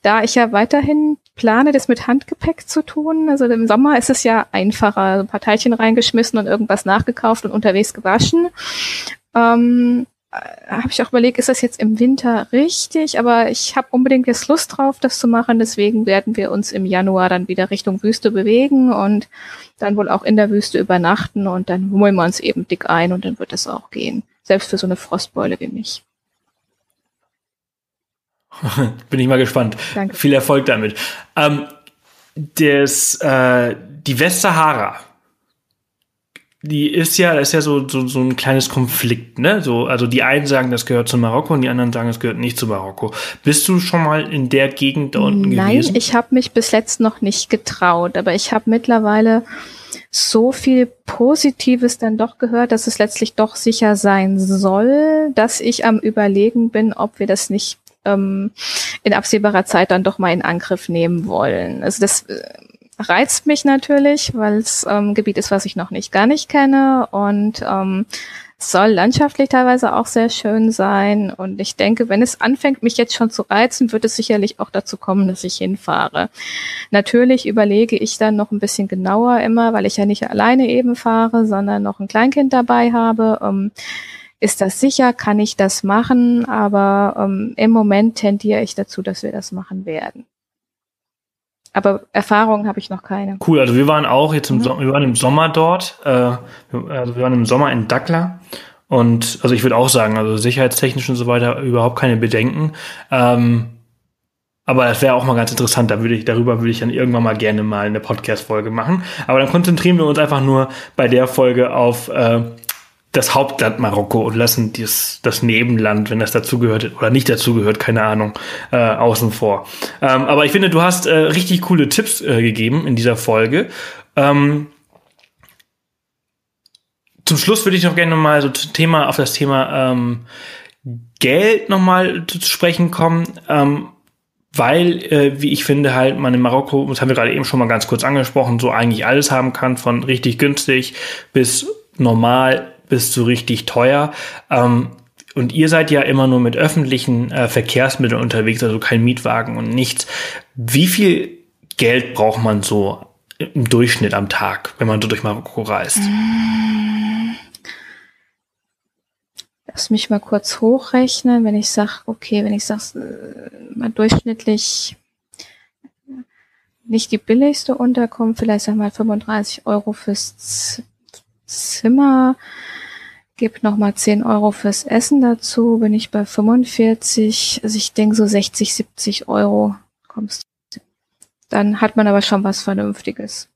S3: da ich ja weiterhin plane, das mit Handgepäck zu tun. Also im Sommer ist es ja einfacher, ein paar Teilchen reingeschmissen und irgendwas nachgekauft und unterwegs gewaschen. Ähm, äh, habe ich auch überlegt, ist das jetzt im Winter richtig? Aber ich habe unbedingt jetzt Lust drauf, das zu machen. Deswegen werden wir uns im Januar dann wieder Richtung Wüste bewegen und dann wohl auch in der Wüste übernachten und dann holen wir uns eben dick ein und dann wird es auch gehen. Selbst für so eine Frostbeule wie mich.
S1: Bin ich mal gespannt. Danke. Viel Erfolg damit. Ähm, das, äh, die Westsahara die ist ja, das ist ja so, so, so ein kleines Konflikt, ne? So, also die einen sagen, das gehört zu Marokko und die anderen sagen, das gehört nicht zu Marokko. Bist du schon mal in der Gegend da unten
S3: Nein,
S1: gewesen?
S3: Nein, ich habe mich bis jetzt noch nicht getraut, aber ich habe mittlerweile so viel Positives dann doch gehört, dass es letztlich doch sicher sein soll, dass ich am Überlegen bin, ob wir das nicht ähm, in absehbarer Zeit dann doch mal in Angriff nehmen wollen. Also das äh, reizt mich natürlich, weil es ähm, Gebiet ist, was ich noch nicht gar nicht kenne und ähm, soll landschaftlich teilweise auch sehr schön sein. Und ich denke, wenn es anfängt, mich jetzt schon zu reizen, wird es sicherlich auch dazu kommen, dass ich hinfahre. Natürlich überlege ich dann noch ein bisschen genauer immer, weil ich ja nicht alleine eben fahre, sondern noch ein Kleinkind dabei habe. Ähm, ist das sicher? Kann ich das machen? Aber ähm, im Moment tendiere ich dazu, dass wir das machen werden. Aber Erfahrungen habe ich noch keine.
S1: Cool, also wir waren auch jetzt im, mhm. Sommer, wir waren im Sommer dort, äh, also wir waren im Sommer in Dakla und also ich würde auch sagen, also sicherheitstechnisch und so weiter überhaupt keine Bedenken. Ähm, aber das wäre auch mal ganz interessant, da würde ich, darüber würde ich dann irgendwann mal gerne mal eine Podcast-Folge machen. Aber dann konzentrieren wir uns einfach nur bei der Folge auf äh, das Hauptland Marokko und lassen dies, das Nebenland, wenn das dazugehört oder nicht dazugehört, keine Ahnung, äh, außen vor. Ähm, aber ich finde, du hast äh, richtig coole Tipps äh, gegeben in dieser Folge. Ähm, zum Schluss würde ich noch gerne mal so zum Thema auf das Thema ähm, Geld nochmal zu sprechen kommen. Ähm, weil, äh, wie ich finde, halt man in Marokko, das haben wir gerade eben schon mal ganz kurz angesprochen, so eigentlich alles haben kann, von richtig günstig bis normal bis zu richtig teuer. Ähm, und ihr seid ja immer nur mit öffentlichen äh, Verkehrsmitteln unterwegs, also kein Mietwagen und nichts. Wie viel Geld braucht man so im Durchschnitt am Tag, wenn man so durch Marokko reist?
S3: Lass mich mal kurz hochrechnen, wenn ich sage, okay, wenn ich sage, äh, mal durchschnittlich nicht die billigste Unterkunft, vielleicht sag mal 35 Euro fürs Zimmer, gebe nochmal 10 Euro fürs Essen dazu, bin ich bei 45, also ich denke so 60, 70 Euro kommst du. Dann hat man aber schon was Vernünftiges.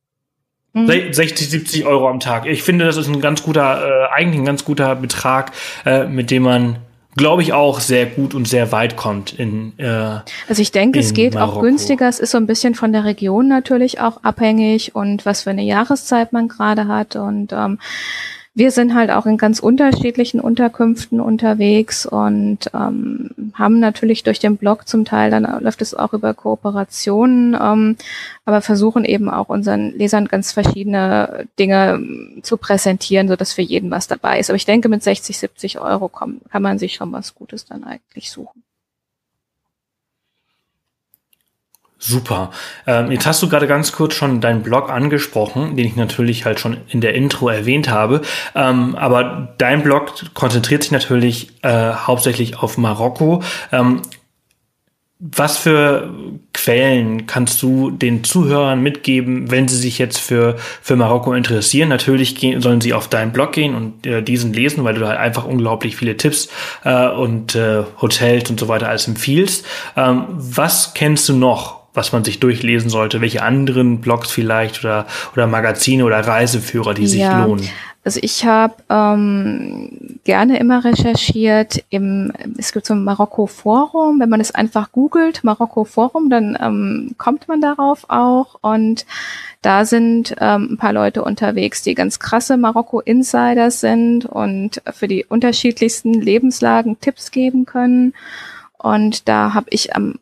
S1: Mhm. 60, 70 Euro am Tag. Ich finde, das ist ein ganz guter, äh, eigentlich ein ganz guter Betrag, äh, mit dem man glaube ich, auch sehr gut und sehr weit kommt in äh,
S3: Also ich denke, es geht Marokko. auch günstiger. Es ist so ein bisschen von der Region natürlich auch abhängig und was für eine Jahreszeit man gerade hat. Und ähm, wir sind halt auch in ganz unterschiedlichen Unterkünften unterwegs und ähm, haben natürlich durch den Blog zum Teil, dann läuft es auch über Kooperationen, ähm, aber versuchen eben auch unseren Lesern ganz verschiedene Dinge ähm, zu präsentieren, so dass für jeden was dabei ist. Aber ich denke, mit 60, 70 Euro kann man sich schon was Gutes dann eigentlich suchen.
S1: Super. Ähm, jetzt hast du gerade ganz kurz schon deinen Blog angesprochen, den ich natürlich halt schon in der Intro erwähnt habe. Ähm, aber dein Blog konzentriert sich natürlich äh, hauptsächlich auf Marokko. Ähm, was für Quellen kannst du den Zuhörern mitgeben, wenn sie sich jetzt für, für Marokko interessieren? Natürlich gehen, sollen sie auf deinen Blog gehen und äh, diesen lesen, weil du halt einfach unglaublich viele Tipps äh, und äh, Hotels und so weiter alles empfiehlst. Ähm, was kennst du noch? Was man sich durchlesen sollte? Welche anderen Blogs vielleicht oder, oder Magazine oder Reiseführer, die sich lohnen?
S3: Also ich habe ähm, gerne immer recherchiert im, es gibt so ein Marokko-Forum, wenn man es einfach googelt, Marokko-Forum, dann ähm, kommt man darauf auch und da sind ähm, ein paar Leute unterwegs, die ganz krasse Marokko-Insiders sind und für die unterschiedlichsten Lebenslagen Tipps geben können. Und da habe ich am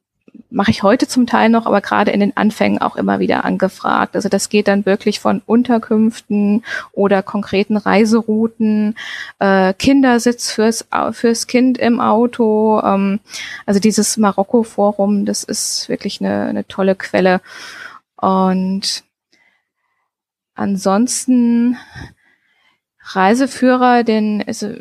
S3: mache ich heute zum Teil noch, aber gerade in den Anfängen auch immer wieder angefragt. Also das geht dann wirklich von Unterkünften oder konkreten Reiserouten, äh, Kindersitz fürs, fürs Kind im Auto. Ähm, also dieses Marokko-Forum, das ist wirklich eine, eine tolle Quelle. Und ansonsten Reiseführer, den, also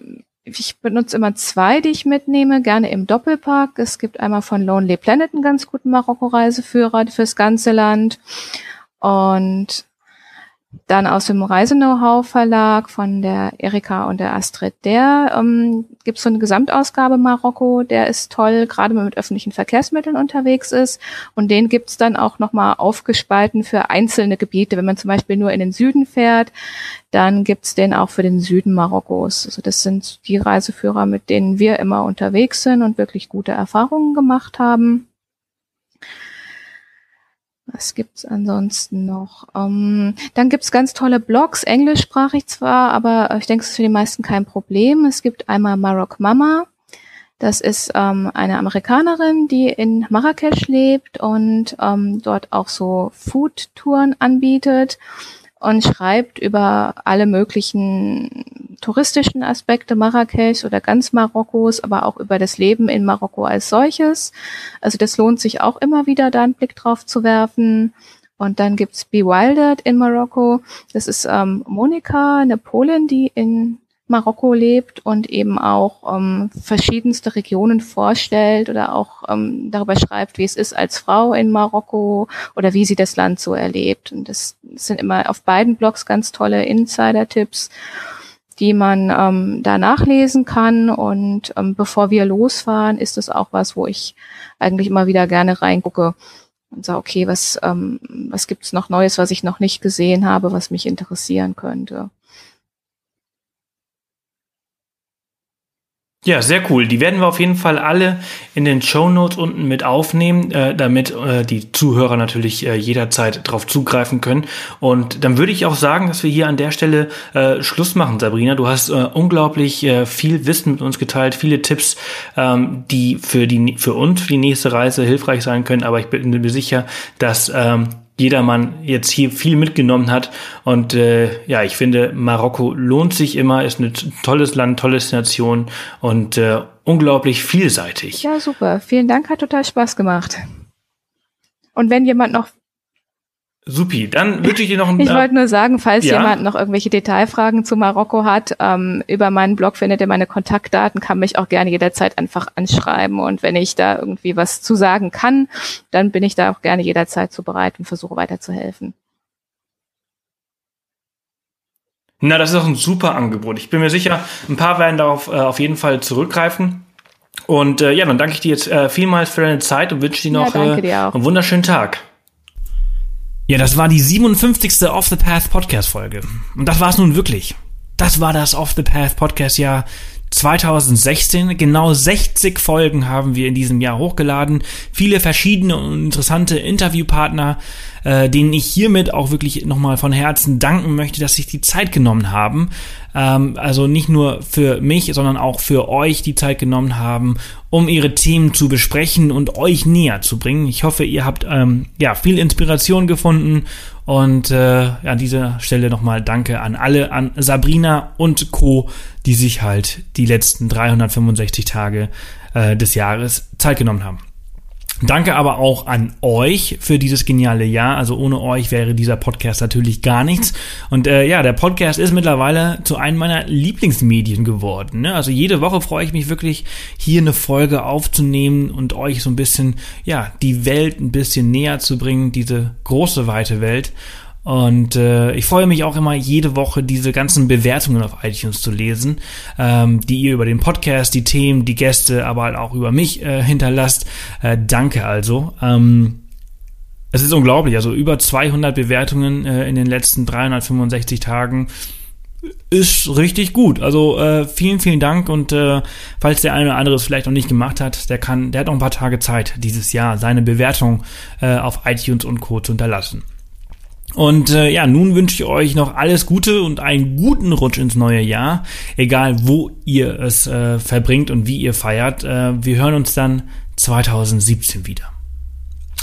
S3: ich benutze immer zwei, die ich mitnehme, gerne im Doppelpack. Es gibt einmal von Lonely Planet einen ganz guten Marokko-Reiseführer fürs ganze Land. Und dann aus dem Reise-Know-how-Verlag von der Erika und der Astrid, der ähm, gibt so eine Gesamtausgabe Marokko, der ist toll, gerade wenn man mit öffentlichen Verkehrsmitteln unterwegs ist. Und den gibt's dann auch nochmal aufgespalten für einzelne Gebiete. Wenn man zum Beispiel nur in den Süden fährt, dann gibt's den auch für den Süden Marokkos. Also das sind die Reiseführer, mit denen wir immer unterwegs sind und wirklich gute Erfahrungen gemacht haben. Was gibt's ansonsten noch? Ähm, dann gibt's ganz tolle Blogs, englischsprachig zwar, aber ich denke, es ist für die meisten kein Problem. Es gibt einmal Marok Mama. Das ist ähm, eine Amerikanerin, die in Marrakesch lebt und ähm, dort auch so Food-Touren anbietet und schreibt über alle möglichen touristischen Aspekte Marrakesch oder ganz Marokkos, aber auch über das Leben in Marokko als solches. Also das lohnt sich auch immer wieder, da einen Blick drauf zu werfen. Und dann gibt's Bewildered in Marokko. Das ist ähm, Monika, eine Polin, die in Marokko lebt und eben auch ähm, verschiedenste Regionen vorstellt oder auch ähm, darüber schreibt, wie es ist als Frau in Marokko oder wie sie das Land so erlebt. Und das sind immer auf beiden Blogs ganz tolle Insider-Tipps, die man ähm, da nachlesen kann. Und ähm, bevor wir losfahren, ist es auch was, wo ich eigentlich immer wieder gerne reingucke und sage, okay, was, ähm, was gibt's noch Neues, was ich noch nicht gesehen habe, was mich interessieren könnte.
S1: Ja, sehr cool. Die werden wir auf jeden Fall alle in den Show Notes unten mit aufnehmen, äh, damit äh, die Zuhörer natürlich äh, jederzeit darauf zugreifen können. Und dann würde ich auch sagen, dass wir hier an der Stelle äh, Schluss machen, Sabrina. Du hast äh, unglaublich äh, viel Wissen mit uns geteilt, viele Tipps, ähm, die für die für uns für die nächste Reise hilfreich sein können. Aber ich bin mir sicher, dass ähm, jedermann jetzt hier viel mitgenommen hat. Und äh, ja, ich finde, Marokko lohnt sich immer, ist ein tolles Land, tolle Nation und äh, unglaublich vielseitig.
S3: Ja, super. Vielen Dank, hat total Spaß gemacht. Und wenn jemand noch
S1: Supi, dann wünsche ich dir noch einen.
S3: Ich wollte nur sagen, falls ja? jemand noch irgendwelche Detailfragen zu Marokko hat, ähm, über meinen Blog findet ihr meine Kontaktdaten, kann mich auch gerne jederzeit einfach anschreiben. Und wenn ich da irgendwie was zu sagen kann, dann bin ich da auch gerne jederzeit zu bereit und versuche weiterzuhelfen.
S1: Na, das ist auch ein super Angebot. Ich bin mir sicher, ein paar werden darauf äh, auf jeden Fall zurückgreifen. Und äh, ja, dann danke ich dir jetzt äh, vielmals für deine Zeit und wünsche dir noch ja, äh, dir einen wunderschönen Tag. Ja, das war die 57. Off the Path Podcast Folge. Und das war es nun wirklich. Das war das Off the Path Podcast Jahr 2016. Genau 60 Folgen haben wir in diesem Jahr hochgeladen. Viele verschiedene und interessante Interviewpartner, äh, denen ich hiermit auch wirklich nochmal von Herzen danken möchte, dass sich die Zeit genommen haben. Ähm, also nicht nur für mich, sondern auch für euch die Zeit genommen haben, um ihre Themen zu besprechen und euch näher zu bringen. Ich hoffe, ihr habt ähm, ja viel Inspiration gefunden und äh, an dieser Stelle nochmal Danke an alle, an Sabrina und Co., die sich halt die letzten 365 Tage äh, des Jahres Zeit genommen haben. Danke aber auch an euch für dieses geniale Jahr. Also ohne euch wäre dieser Podcast natürlich gar nichts. Und äh, ja, der Podcast ist mittlerweile zu einem meiner Lieblingsmedien geworden. Ne? Also jede Woche freue ich mich wirklich, hier eine Folge aufzunehmen und euch so ein bisschen, ja, die Welt ein bisschen näher zu bringen, diese große, weite Welt. Und äh, ich freue mich auch immer jede Woche diese ganzen Bewertungen auf iTunes zu lesen, ähm, die ihr über den Podcast, die Themen, die Gäste, aber halt auch über mich äh, hinterlasst. Äh, danke also. Ähm, es ist unglaublich, also über 200 Bewertungen äh, in den letzten 365 Tagen ist richtig gut. Also äh, vielen, vielen Dank und äh, falls der eine oder andere es vielleicht noch nicht gemacht hat, der kann, der hat noch ein paar Tage Zeit dieses Jahr seine Bewertung äh, auf iTunes und Co. zu hinterlassen. Und äh, ja, nun wünsche ich euch noch alles Gute und einen guten Rutsch ins neue Jahr, egal wo ihr es äh, verbringt und wie ihr feiert. Äh, wir hören uns dann 2017 wieder.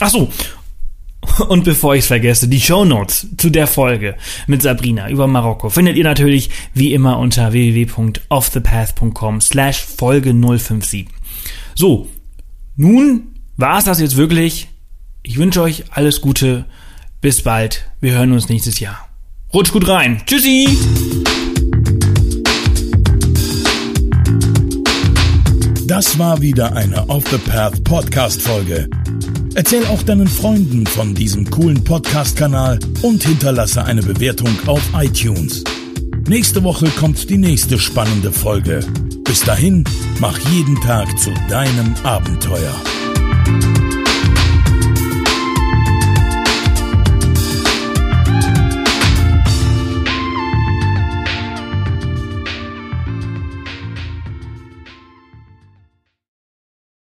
S1: Ach so. Und bevor ich es vergesse, die Show Notes zu der Folge mit Sabrina über Marokko findet ihr natürlich wie immer unter www.offthepath.com slash Folge 057. So, nun war es das jetzt wirklich. Ich wünsche euch alles Gute. Bis bald. Wir hören uns nächstes Jahr. Rutsch gut rein. Tschüssi!
S2: Das war wieder eine Off the Path Podcast Folge. Erzähl auch deinen Freunden von diesem coolen Podcast-Kanal und hinterlasse eine Bewertung auf iTunes. Nächste Woche kommt die nächste spannende Folge. Bis dahin, mach jeden Tag zu deinem Abenteuer.